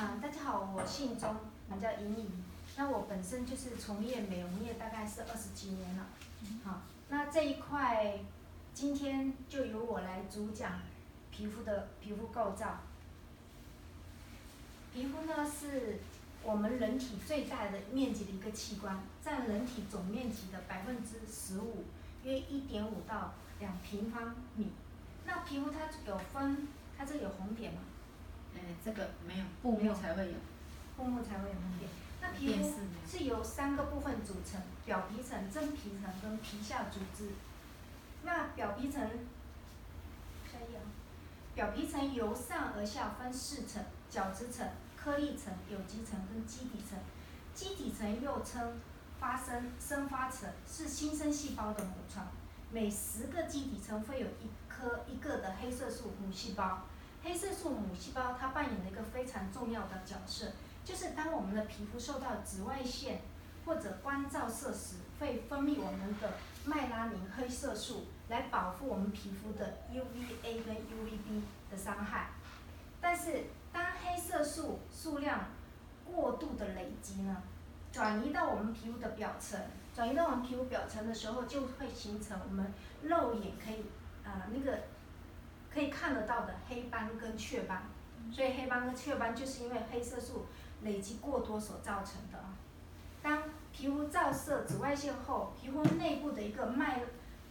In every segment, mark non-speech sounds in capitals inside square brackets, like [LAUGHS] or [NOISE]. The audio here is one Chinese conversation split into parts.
啊，大家好，我姓钟，我叫莹莹。那我本身就是从业美容业，大概是二十几年了。好，那这一块今天就由我来主讲皮肤的皮肤构造。皮肤呢是我们人体最大的面积的一个器官，占人体总面积的百分之十五，约一点五到两平方米。那皮肤它有分，它这有红点吗？哎，这个没有，布没有才会有，布幕才会有红点。那皮肤是由三个部分组成：表皮层、真皮层跟皮下组织。那表皮层，下一页啊，表皮层由上而下分四层：角质层、颗粒层、有机层跟基底层。基底层又称发生生发层，是新生细胞的母床。每十个基底层会有一颗一个的黑色素母细胞。黑色素母细胞它扮演了一个非常重要的角色，就是当我们的皮肤受到紫外线或者光照射时，会分泌我们的麦拉宁黑色素来保护我们皮肤的 UVA 跟 UVB 的伤害。但是当黑色素数量过度的累积呢，转移到我们皮肤的表层，转移到我们皮肤表层的时候，就会形成我们肉眼可以啊、那个。可以看得到的黑斑跟雀斑，所以黑斑跟雀斑就是因为黑色素累积过多所造成的啊。当皮肤照射紫外线后，皮肤内部的一个麦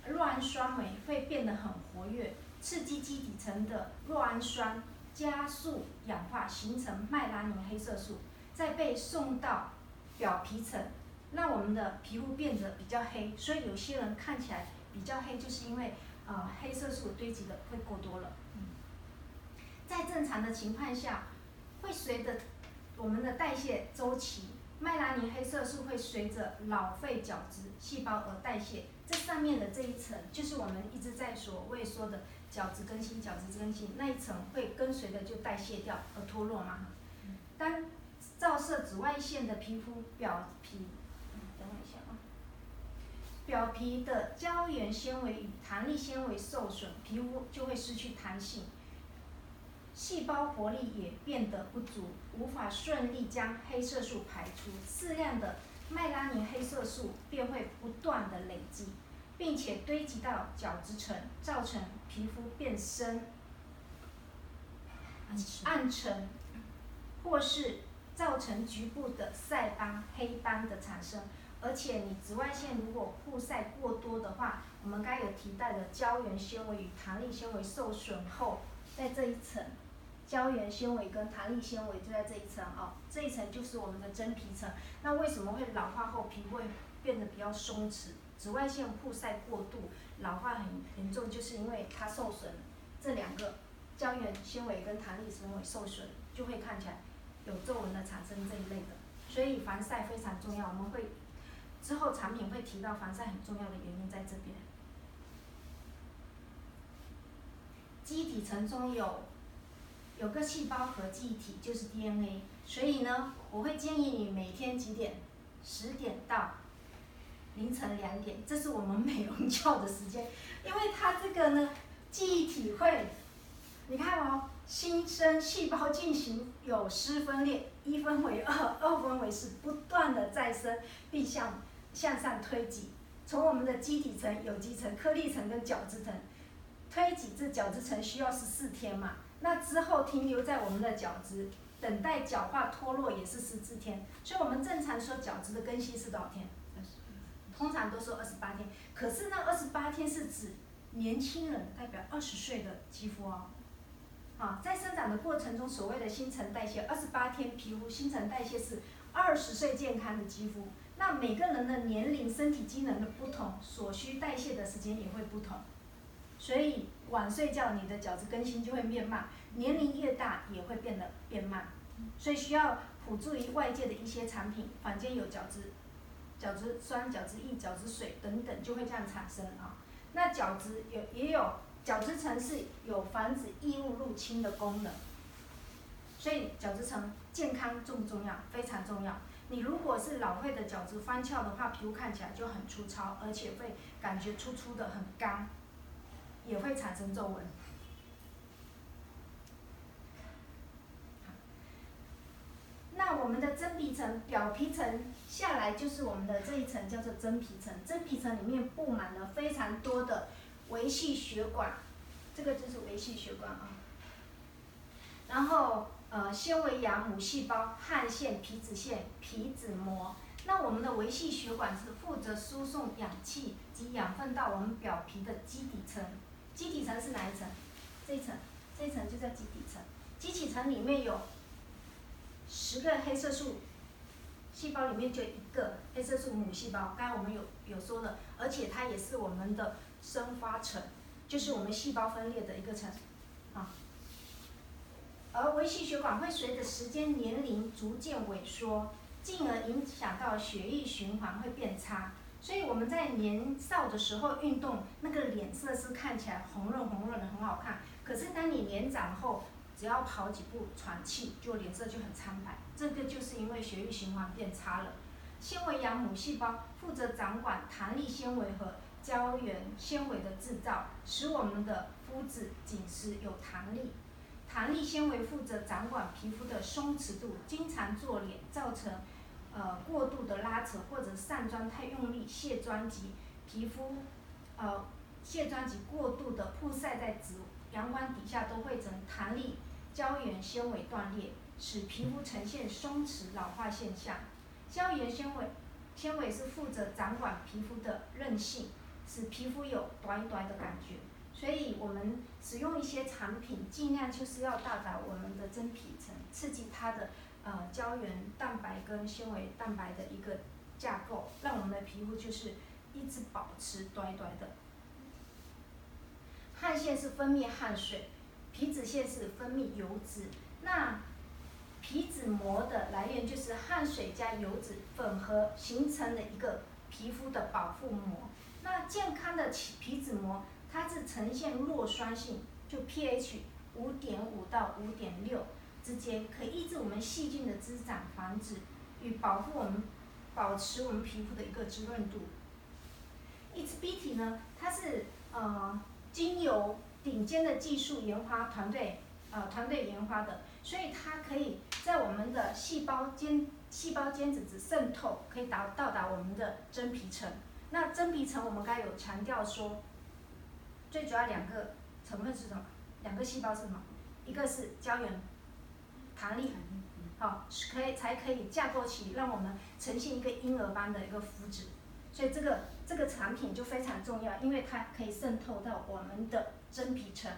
酪氨酸酶会变得很活跃，刺激基底层的酪氨酸加速氧化，形成麦拉宁黑色素，再被送到表皮层，让我们的皮肤变得比较黑。所以有些人看起来比较黑，就是因为。啊、黑色素堆积的会过多了。嗯在正常的情况下，会随着我们的代谢周期，麦拉宁黑色素会随着老废角质细胞而代谢。这上面的这一层，就是我们一直在所谓说的角质更新，角质更新那一层会跟随的就代谢掉而脱落嘛。当照射紫外线的皮肤表皮。表皮的胶原纤维与弹力纤维受损，皮肤就会失去弹性，细胞活力也变得不足，无法顺利将黑色素排出，适量的麦拉宁黑色素便会不断的累积，并且堆积到角质层，造成皮肤变深、暗沉，或是造成局部的晒斑、黑斑的产生。而且你紫外线如果曝晒过多的话，我们刚有提到的胶原纤维与弹力纤维受损后，在这一层，胶原纤维跟弹力纤维就在这一层哦，这一层就是我们的真皮层。那为什么会老化后皮会变得比较松弛？紫外线曝晒过度，老化很严重，就是因为它受损，这两个胶原纤维跟弹力纤维受损，就会看起来有皱纹的产生这一类的。所以防晒非常重要，我们会。之后产品会提到防晒很重要的原因在这边。基底层中有有个细胞核记忆体，就是 DNA，所以呢，我会建议你每天几点？十点到凌晨两点，这是我们美容觉的时间，因为它这个呢，记忆体会，你看哦，新生细胞进行有丝分裂，一分为二，二分为四，不断的再生，并向。向上推挤，从我们的基底层、有机层、颗粒层跟角质层推挤至角质层需要十四天嘛？那之后停留在我们的角质，等待角化脱落也是十四天。所以我们正常说角质的更新是多少天？通常都说二十八天。可是那二十八天是指年轻人，代表二十岁的肌肤哦。啊，在生长的过程中，所谓的新陈代谢，二十八天皮肤新陈代谢是二十岁健康的肌肤。那每个人的年龄、身体机能的不同，所需代谢的时间也会不同，所以晚睡觉，你的角质更新就会变慢；年龄越大，也会变得变慢。所以需要辅助于外界的一些产品，房间有角质、角质酸、角质液、角质水等等，就会这样产生啊。那角质有也有角质层是有防止异物入侵的功能，所以角质层健康重不重要？非常重要。你如果是老废的角质翻翘的话，皮肤看起来就很粗糙，而且会感觉粗粗的很干，也会产生皱纹。那我们的真皮层表皮层下来就是我们的这一层叫做真皮层，真皮层里面布满了非常多的维系血管，这个就是维系血管啊。然后呃纤维样母细胞、汗腺、皮脂腺、皮脂膜。那我们的维系血管是负责输送氧气及养分到我们表皮的基底层。基底层是哪一层？这一层，这一层就叫基底层。基底层里面有十个黑色素细胞，里面就一个黑色素母细胞。刚才我们有有说了，而且它也是我们的生发层，就是我们细胞分裂的一个层啊。而微细血管会随着时间年龄逐渐萎缩。进而影响到血液循环会变差，所以我们在年少的时候运动，那个脸色是看起来红润红润的，很好看。可是当你年长后，只要跑几步喘气，就脸色就很苍白。这个就是因为血液循环变差了。纤维样母细胞负责掌管弹力纤维和胶原纤维的制造，使我们的肤质紧实有弹力。弹力纤维负责掌管皮肤的松弛度，经常做脸造成，呃过度的拉扯或者上妆太用力，卸妆及皮肤，呃卸妆及过度的曝晒在紫阳光底下都会成弹力胶原纤维断裂，使皮肤呈现松弛老化现象。胶原纤维纤维是负责掌管皮肤的韧性，使皮肤有短短的感觉。所以我们使用一些产品，尽量就是要到达我们的真皮层，刺激它的呃胶原蛋白跟纤维蛋白的一个架构，让我们的皮肤就是一直保持短短的。汗腺是分泌汗水，皮脂腺是分泌油脂。那皮脂膜的来源就是汗水加油脂混合形成的一个皮肤的保护膜。那健康的皮脂膜。它是呈现弱酸性，就 pH 五点五到五点六之间，可抑制我们细菌的滋长，防止与保护我们，保持我们皮肤的一个滋润度。It's Beauty 呢，它是呃经由顶尖的技术研发团队呃团队研发的，所以它可以在我们的细胞间细胞间质质渗透，可以达到达我们的真皮层。那真皮层我们刚才有强调说。最主要两个成分是什么？两个细胞是什么？一个是胶原弹力，好，是可以才可以架构起让我们呈现一个婴儿般的一个肤质。所以这个这个产品就非常重要，因为它可以渗透到我们的真皮层。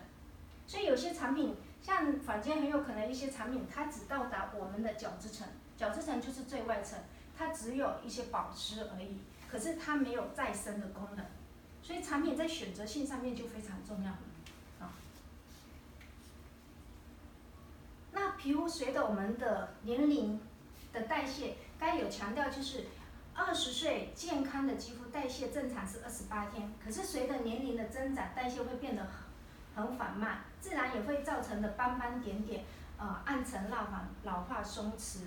所以有些产品，像坊间很有可能一些产品，它只到达我们的角质层，角质层就是最外层，它只有一些保湿而已，可是它没有再生的功能。所以产品在选择性上面就非常重要了，啊。那皮肤随着我们的年龄的代谢，该有强调就是，二十岁健康的肌肤代谢正常是二十八天，可是随着年龄的增长，代谢会变得很很缓慢，自然也会造成的斑斑点点，呃，暗沉、蜡黄、老化、松弛。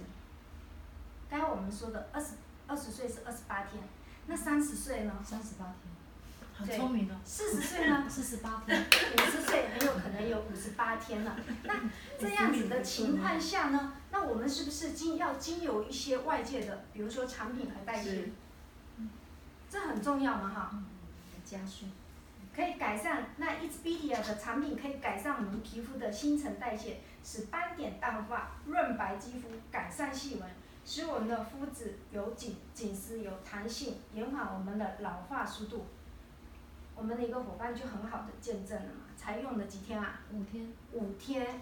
刚才我们说的二十二十岁是二十八天，那三十岁呢？三十八天。很聪明的，四十岁呢？四十八天，五十岁很有可能有五十八天了。那这样子的情况下呢？那我们是不是经要经由一些外界的，比如说产品来代谢？这很重要嘛，哈。加速。可以改善那 It's Beauty 的产品可以改善我们皮肤的新陈代谢，使斑点淡化，润白肌肤，改善细纹，使我们的肤质有紧紧实有弹性，延缓我们的老化速度。我们的一个伙伴就很好的见证了嘛，才用了几天啊？五天。五天。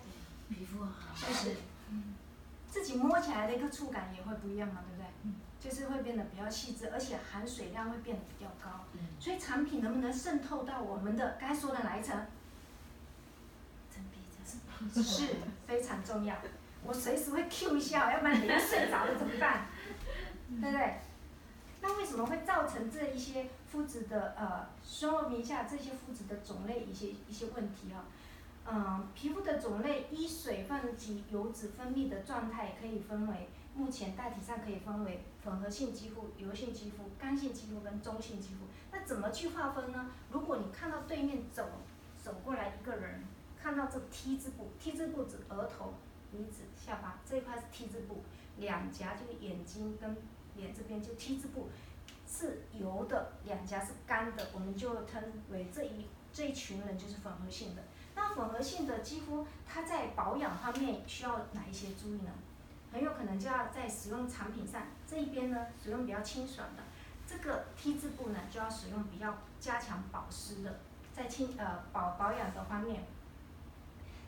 皮肤好。就是。自己摸起来的一个触感也会不一样嘛，对不对？嗯。就是会变得比较细致，而且含水量会变得比较高。嗯。所以产品能不能渗透到我们的该说的哪一层？真皮层。是非常重要。我随时会 Q 一下，要不然等下睡着了怎么办？对不对？那为什么会造成这一些肤质的呃，说明一下这些肤质的种类一些一些问题啊？嗯，皮肤的种类依水分及油脂分泌的状态可以分为，目前大体上可以分为混合性肌肤、油性肌肤、干性肌肤跟中性肌肤。那怎么去划分呢？如果你看到对面走走过来一个人，看到这 T 字部，T 字部指额头、鼻子、下巴这一块是 T 字部。两颊就是眼睛跟脸这边就 T 字部是油的，两颊是干的，我们就称为这一这一群人就是混合性的。那混合性的肌肤，它在保养方面需要哪一些注意呢？很有可能就要在使用产品上这一边呢，使用比较清爽的，这个 T 字部呢就要使用比较加强保湿的，在清呃保保养的方面。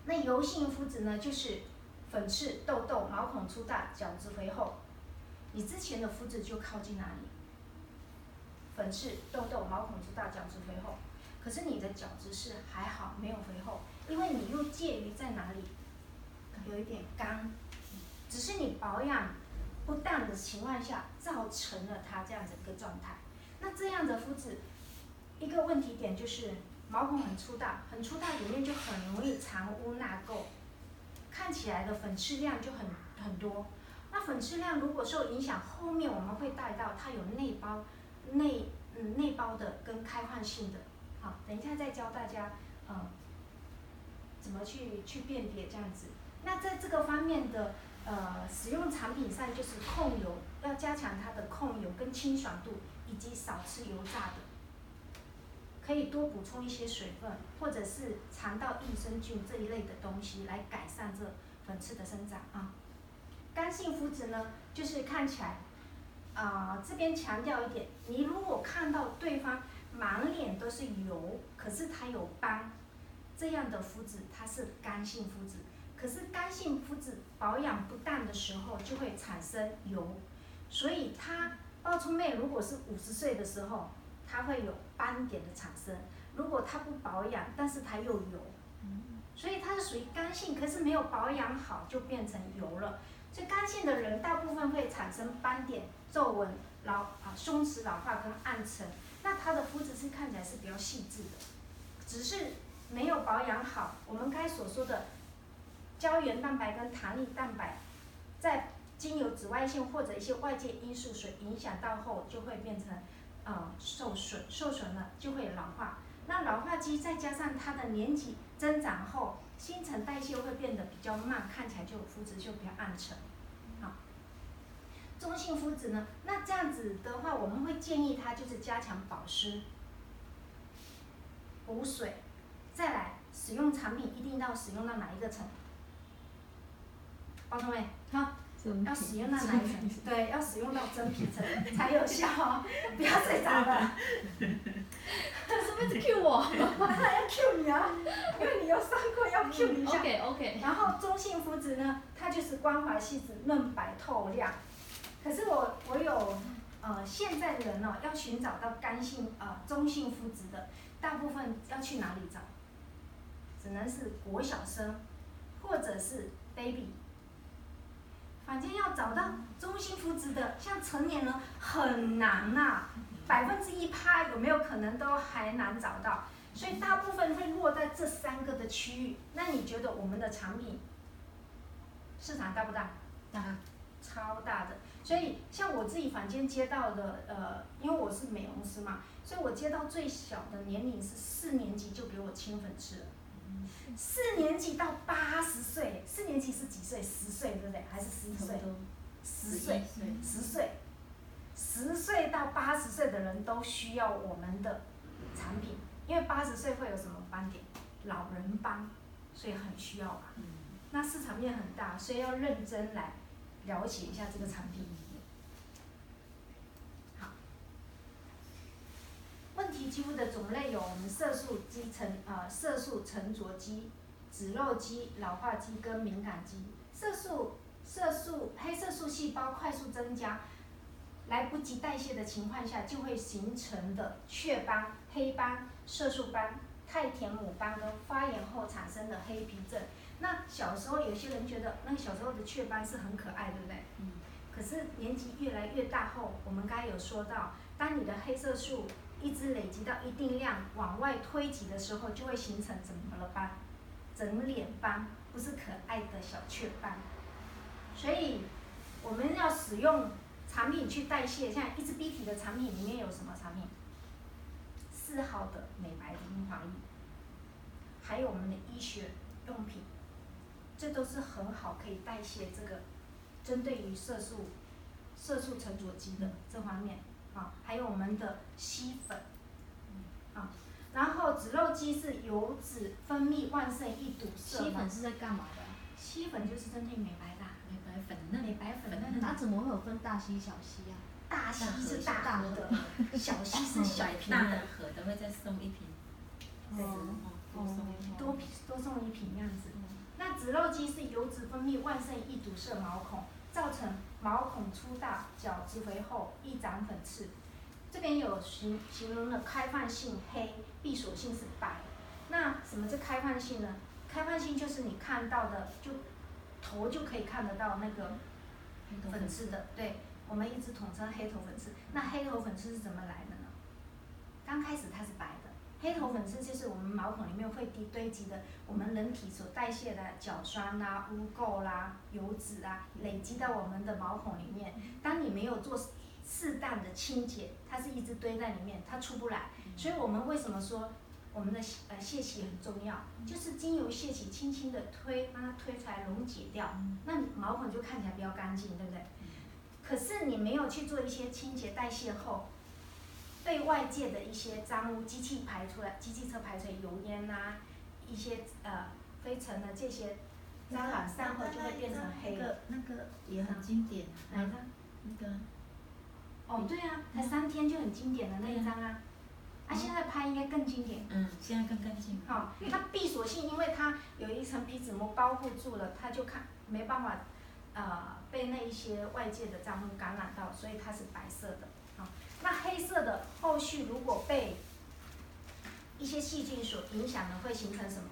那油性肤质呢，就是粉刺、痘痘、毛孔粗大、角质肥厚。你之前的肤质就靠近哪里？粉刺、痘痘、毛孔粗大、角质肥厚。可是你的角质是还好，没有肥厚，因为你又介于在哪里？有一点干，只是你保养不当的情况下，造成了它这样子一个状态。那这样的肤质，一个问题点就是。毛孔很粗大，很粗大，里面就很容易藏污纳垢，看起来的粉刺量就很很多。那粉刺量如果受影响，后面我们会带到它有内包、内嗯内包的跟开放性的。好，等一下再教大家呃怎么去去辨别这样子。那在这个方面的呃使用产品上，就是控油，要加强它的控油跟清爽度，以及少吃油炸的。可以多补充一些水分，或者是肠道益生菌这一类的东西来改善这粉刺的生长啊。干性肤质呢，就是看起来，啊、这边强调一点，你如果看到对方满脸都是油，可是他有斑，这样的肤质它是干性肤质。可是干性肤质保养不当的时候就会产生油，所以它爆冲妹如果是五十岁的时候。它会有斑点的产生，如果它不保养，但是它又油，所以它是属于干性，可是没有保养好就变成油了。所以干性的人大部分会产生斑点、皱纹、老啊松弛老化跟暗沉，那它的肤质是看起来是比较细致的，只是没有保养好。我们该所说的胶原蛋白跟弹力蛋白，在经由紫外线或者一些外界因素所影响到后，就会变成。呃，受损，受损了就会老化。那老化肌再加上它的年纪增长后，新陈代谢会变得比较慢，看起来就肤质就比较暗沉。好，中性肤质呢？那这样子的话，我们会建议它就是加强保湿、补水，再来使用产品一定要使用到哪一个层？包同学，好。要使用到哪一层？对，要使用到真皮层才有效哦，不要睡着了。[LAUGHS] 是不是 Q 我？[LAUGHS] 他要 Q 你啊，因为你有上课，要 Q 你一下。OK OK。然后中性肤质呢，它就是光滑细致、嫩白透亮。可是我我有呃，现在的人呢，要寻找到干性呃中性肤质的，大部分要去哪里找？只能是国小生，或者是 baby。坊间要找到中性肤质的，像成年人很难呐、啊，百分之一趴有没有可能都还难找到，所以大部分会落在这三个的区域。那你觉得我们的产品市场大不大？大，超大的。所以像我自己房间接到的，呃，因为我是美容师嘛，所以我接到最小的年龄是四年级就给我清粉刺了。四年级到八十岁，四年级是几岁？十岁对不对？还是十一岁？十岁，十岁，十岁到八十岁的人都需要我们的产品，因为八十岁会有什么斑点？老人斑，所以很需要吧。那市场面很大，所以要认真来了解一下这个产品。问题肌肤的种类有我们色素肌沉呃，色素沉着肌、脂漏肌、老化肌跟敏感肌。色素色素黑色素细胞快速增加，来不及代谢的情况下，就会形成的雀斑、黑斑、色素斑、太田母斑跟发炎后产生的黑皮症。那小时候有些人觉得那个小时候的雀斑是很可爱，对不对？嗯。可是年纪越来越大后，我们刚才有说到，当你的黑色素一直累积到一定量，往外推挤的时候，就会形成怎么了斑？整脸斑，不是可爱的小雀斑。所以我们要使用产品去代谢。像一支 B 体的产品里面有什么产品？四号的美白精华液，还有我们的医学用品，这都是很好可以代谢这个针对于色素色素沉着肌的这方面啊，还有我们的吸粉啊，然后脂漏肌是油脂分泌旺盛易堵塞。吸粉是在干嘛的？吸粉就是针对美白的。美白粉嫩。美白粉嫩。那怎么会有分大吸小吸啊？大吸是大盒的，小吸是小瓶的。大盒的会再送一瓶。哦哦，多多送一瓶这样子。那脂漏肌是油脂分泌旺盛易堵塞毛孔，造成毛孔粗大、角质肥厚、易长粉刺。这边有形形容的开放性黑，闭锁性是白。那什么是开放性呢？开放性就是你看到的，就头就可以看得到那个粉刺的，对。我们一直统称黑头粉刺。那黑头粉刺是怎么来的呢？刚开始它是白的，黑头粉刺就是我们毛孔里面会堆堆积的我们人体所代谢的角酸啦、啊、污垢啦、油脂啊，累积到我们的毛孔里面。当你没有做适当的清洁，它是一直堆在里面，它出不来。所以我们为什么说我们的呃泄气很重要？就是精油泄气轻轻的推，把它推出来溶解掉，那毛孔就看起来比较干净，对不对？可是你没有去做一些清洁代谢后，被外界的一些脏污机器排出来，机器车排出来油烟呐、啊，一些呃灰尘的这些，脏染散后就会变成黑。那个那个也很经典。哪一张？那个。哦，对啊，才三天就很经典的那一张啊。啊，现在拍应该更经典。嗯，现在更干净。好，它闭锁性，因为它有一层皮脂膜包覆住了，它就看没办法。呃，被那一些外界的脏污感染到，所以它是白色的。好，那黑色的后续如果被一些细菌所影响呢，会形成什么？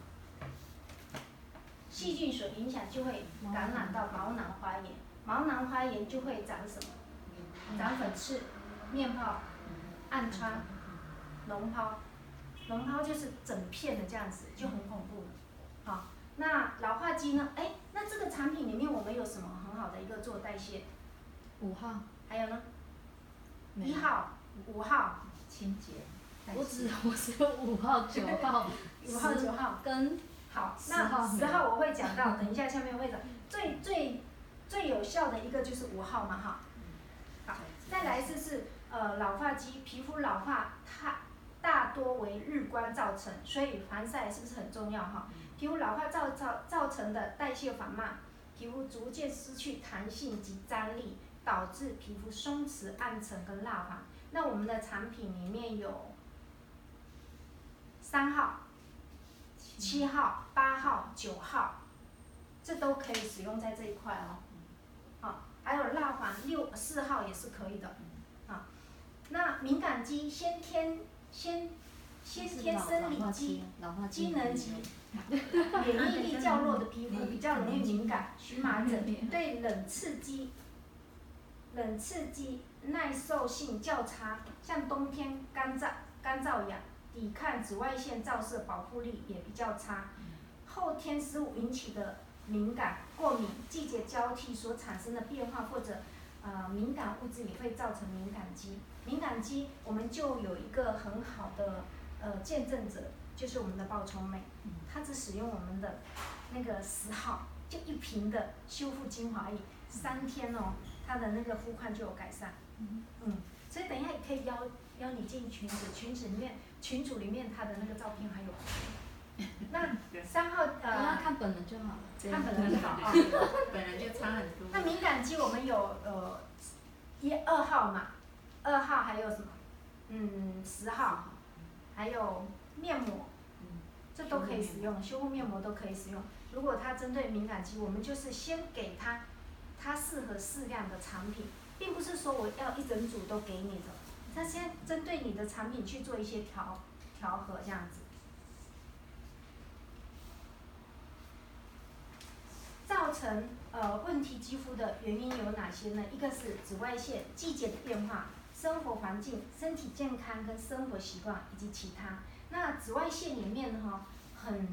细菌所影响就会感染到毛囊花炎，毛囊花炎就会长什么？长粉刺、面泡、暗疮、脓泡，脓泡就是整片的这样子，就很恐怖了。好。那老化肌呢？哎，那这个产品里面我们有什么很好的一个做代谢？五号。还有呢？一号、五号。清洁。我只 [LAUGHS] 我只有五号、九号。[LAUGHS] 五号、九号。跟。好，那十号我会讲到，等一下下面会讲。最最最有效的一个就是五号嘛，哈。好，再来是是呃老化肌，皮肤老化它大多为日光造成，所以防晒是不是很重要哈？皮肤老化造造造成的代谢缓慢，皮肤逐渐失去弹性及张力，导致皮肤松弛、暗沉跟蜡黄。那我们的产品里面有三号、七号、八号、九号，这都可以使用在这一块哦。好，还有蜡黄六四号也是可以的。啊，那敏感肌先天先先天生理肌机能肌。免疫力较弱的皮肤比较容易敏感，荨麻疹对冷刺激，冷刺激耐受性较差，像冬天干燥干燥痒，抵抗紫外线照射保护力也比较差。后天食物引起的敏感、过敏、季节交替所产生的变化或者呃敏感物质也会造成敏感肌。敏感肌我们就有一个很好的呃见证者。就是我们的爆冲妹，她只使用我们的那个十号，就一瓶的修复精华液，三天哦，她的那个肤况就有改善。嗯，所以等一下也可以邀邀你进群组，群组里面群组里面他的那个照片还有。那三号呃，要看本人就好了，看本人就好啊，本人就差很多。那敏感肌我们有呃一二号嘛，二号还有什么？嗯，十号，还有。面膜，这都可以使用，修复面膜都可以使用。如果它针对敏感肌，我们就是先给它，它适合适量的产品，并不是说我要一整组都给你的，它先针对你的产品去做一些调调和这样子。造成呃问题肌肤的原因有哪些呢？一个是紫外线、季节的变化、生活环境、身体健康跟生活习惯以及其他。那紫外线里面哈，很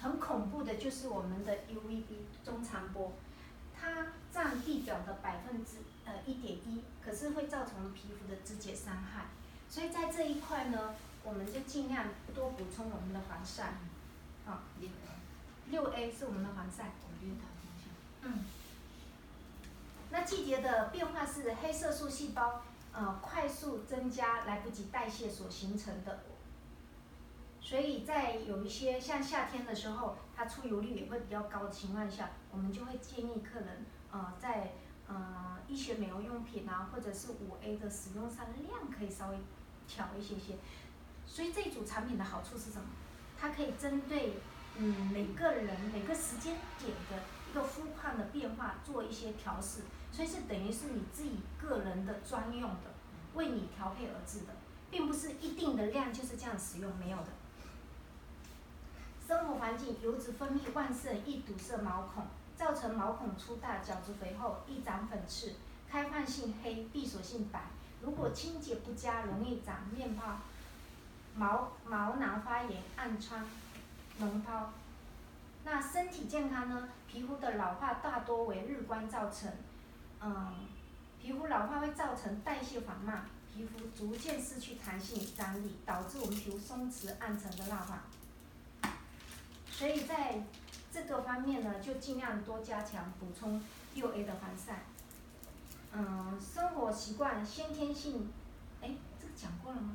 很恐怖的，就是我们的 UVB 中长波，它占地表的百分之呃一点一，可是会造成皮肤的直接伤害。所以在这一块呢，我们就尽量多补充我们的防晒。啊，六 A 是我们的防晒。嗯。那季节的变化是黑色素细胞呃快速增加，来不及代谢所形成的。所以在有一些像夏天的时候，它出油率也会比较高的情况下，我们就会建议客人呃在呃医学美容用品啊，或者是五 A 的使用上量可以稍微调一些些。所以这组产品的好处是什么？它可以针对嗯每个人每个时间点的一个肤况的变化做一些调试，所以是等于是你自己个人的专用的，为你调配而制的，并不是一定的量就是这样使用，没有的。生活环境油脂分泌旺盛，易堵塞毛孔，造成毛孔粗大、角质肥厚、易长粉刺、开放性黑、闭锁性白。如果清洁不佳，容易长面泡、毛毛囊发炎、暗疮、脓疱。那身体健康呢？皮肤的老化大多为日光造成，嗯，皮肤老化会造成代谢缓慢，皮肤逐渐失去弹性、张力，导致我们皮肤松弛、暗沉的蜡黄。所以在这个方面呢，就尽量多加强补充六 A 的防晒。嗯，生活习惯先天性，哎，这个讲过了吗？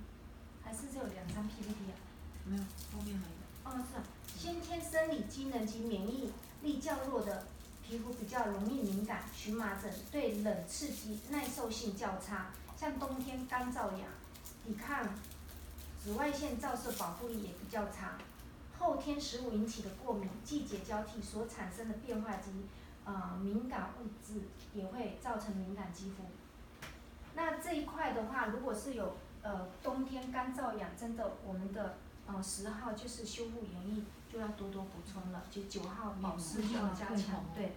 还是只有两张 PPT 啊？没有，后面还有。哦，是啊，先天生理机能及免疫力较弱的皮肤比较容易敏感，荨麻疹对冷刺激耐受性较差，像冬天干燥痒，抵抗紫外线照射保护力也比较差。后天食物引起的过敏，季节交替所产生的变化及呃敏感物质也会造成敏感肌肤。那这一块的话，如果是有呃冬天干燥痒，真的我们的呃十号就是修复原液就要多多补充了，就九号保湿就要加强，对，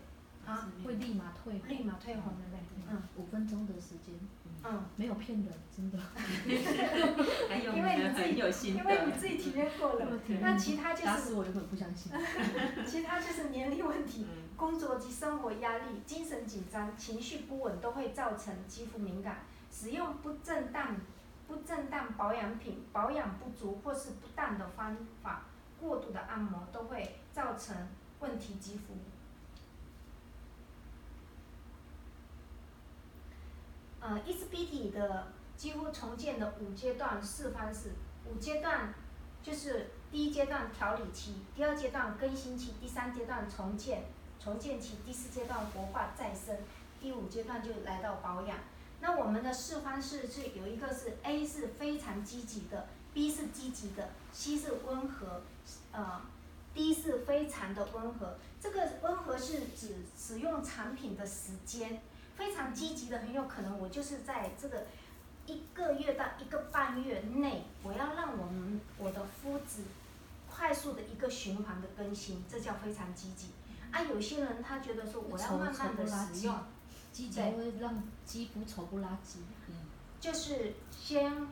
啊会立马退立马退红的对，嗯，五分钟的时间。嗯，没有骗人，真的。[LAUGHS] 因为你自己，因为你自己体验过了，那其他就是。打死我都不相信。[LAUGHS] 其他就是年龄问题，工作及生活压力、精神紧张、情绪不稳都会造成肌肤敏感。使用不正当、不正当保养品、保养不足或是不当的方法、过度的按摩都会造成问题肌肤。呃，ESBT 的几乎重建的五阶段四方式，五阶段就是第一阶段调理期，第二阶段更新期，第三阶段重建重建期，第四阶段活化再生，第五阶段就来到保养。那我们的四方式是有一个是 A 是非常积极的，B 是积极的，C 是温和，呃，D 是非常的温和。这个温和是指使用产品的时间。非常积极的，很有可能我就是在这个一个月到一个半月内，我要让我们我的肤质快速的一个循环的更新，这叫非常积极。啊，有些人他觉得说我要慢慢的使用，积极会让肌肤丑不拉几。嗯。就是先，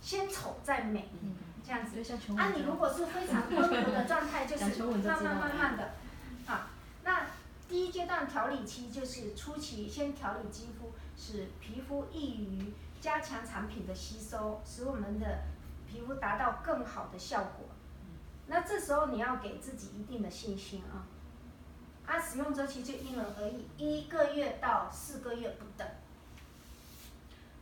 先丑再美，嗯，这样子。啊，你如果是非常温和的状态，就是 [LAUGHS] 慢慢慢慢的。第一阶段调理期就是初期，先调理肌肤，使皮肤易于加强产品的吸收，使我们的皮肤达到更好的效果。那这时候你要给自己一定的信心啊！啊，使用周期就因人而异，一个月到四个月不等。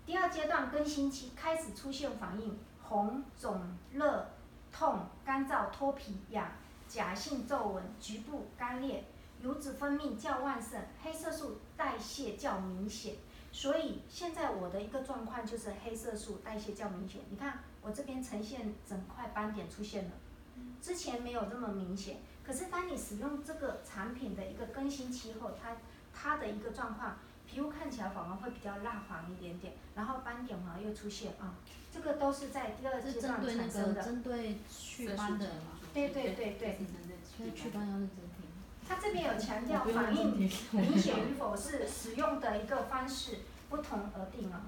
第二阶段更新期开始出现反应：红、肿、热、痛、干燥、脱皮、痒、假性皱纹、局部干裂。油脂分泌较旺盛，黑色素代谢较明显，所以现在我的一个状况就是黑色素代谢较明显。你看我这边呈现整块斑点出现了，之前没有这么明显。可是当你使用这个产品的一个更新期后，它它的一个状况，皮肤看起来反而会比较蜡黄一点点，然后斑点反而又出现啊，这个都是在第二阶段产生的。针对祛斑的对对对对。所以祛斑要认真听。它这边有强调反应明显与否是使用的一个方式不同而定啊。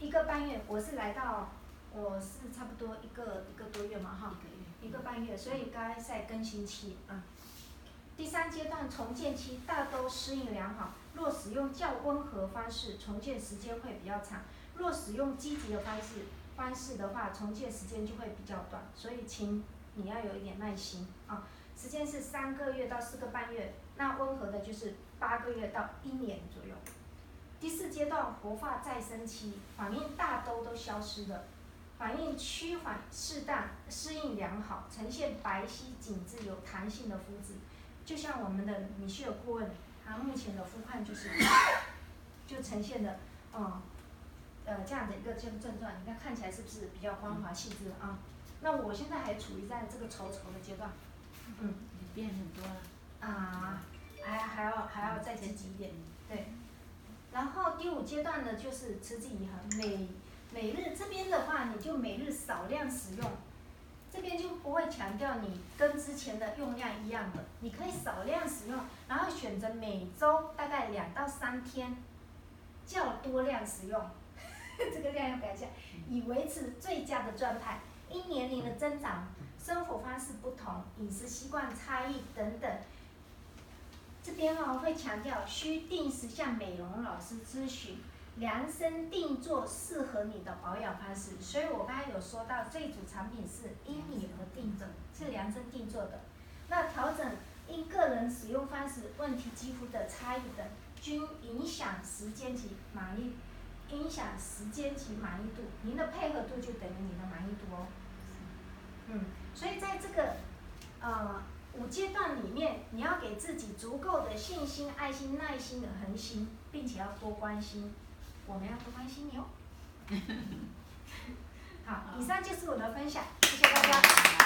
一个半月，我是来到，我是差不多一个一个多月嘛哈，一个半月，所以该在更新期啊。第三阶段重建期大都适应良好，若使用较温和方式，重建时间会比较长；若使用积极的方式方式的话，重建时间就会比较短。所以请你要有一点耐心啊。时间是三个月到四个半月，那温和的就是八个月到一年左右。第四阶段活化再生期，反应大都都消失了，反应趋缓适当，适应良好，呈现白皙紧致有弹性的肤质，就像我们的米歇尔顾问，他目前的肤况就是，就呈现的，嗯，呃这样的一个症症状，你看看起来是不是比较光滑细致啊？那我现在还处于在这个稠稠的阶段，嗯，变很多了，啊，还还要还要再积极一点，对。然后第五阶段呢，就是持之以恒，每每日这边的话，你就每日少量使用，这边就不会强调你跟之前的用量一样的，你可以少量使用，然后选择每周大概两到三天，较多量使用，[LAUGHS] 这个量要改一下，以维持最佳的状态。因年龄的增长、生活方式不同、饮食习惯差异等等。这边哦会强调需定时向美容老师咨询，量身定做适合你的保养方式。所以我刚才有说到这组产品是因你而定的，是量身定做的。那调整因个人使用方式、问题肌肤的差异等，均影响时间及满意，影响时间及满意度。您的配合度就等于你的满意度哦。嗯，所以在这个，呃。五阶段里面，你要给自己足够的信心、爱心、耐心的恒心，并且要多关心，我们要多关心你哦。好，以上就是我的分享，谢谢大家。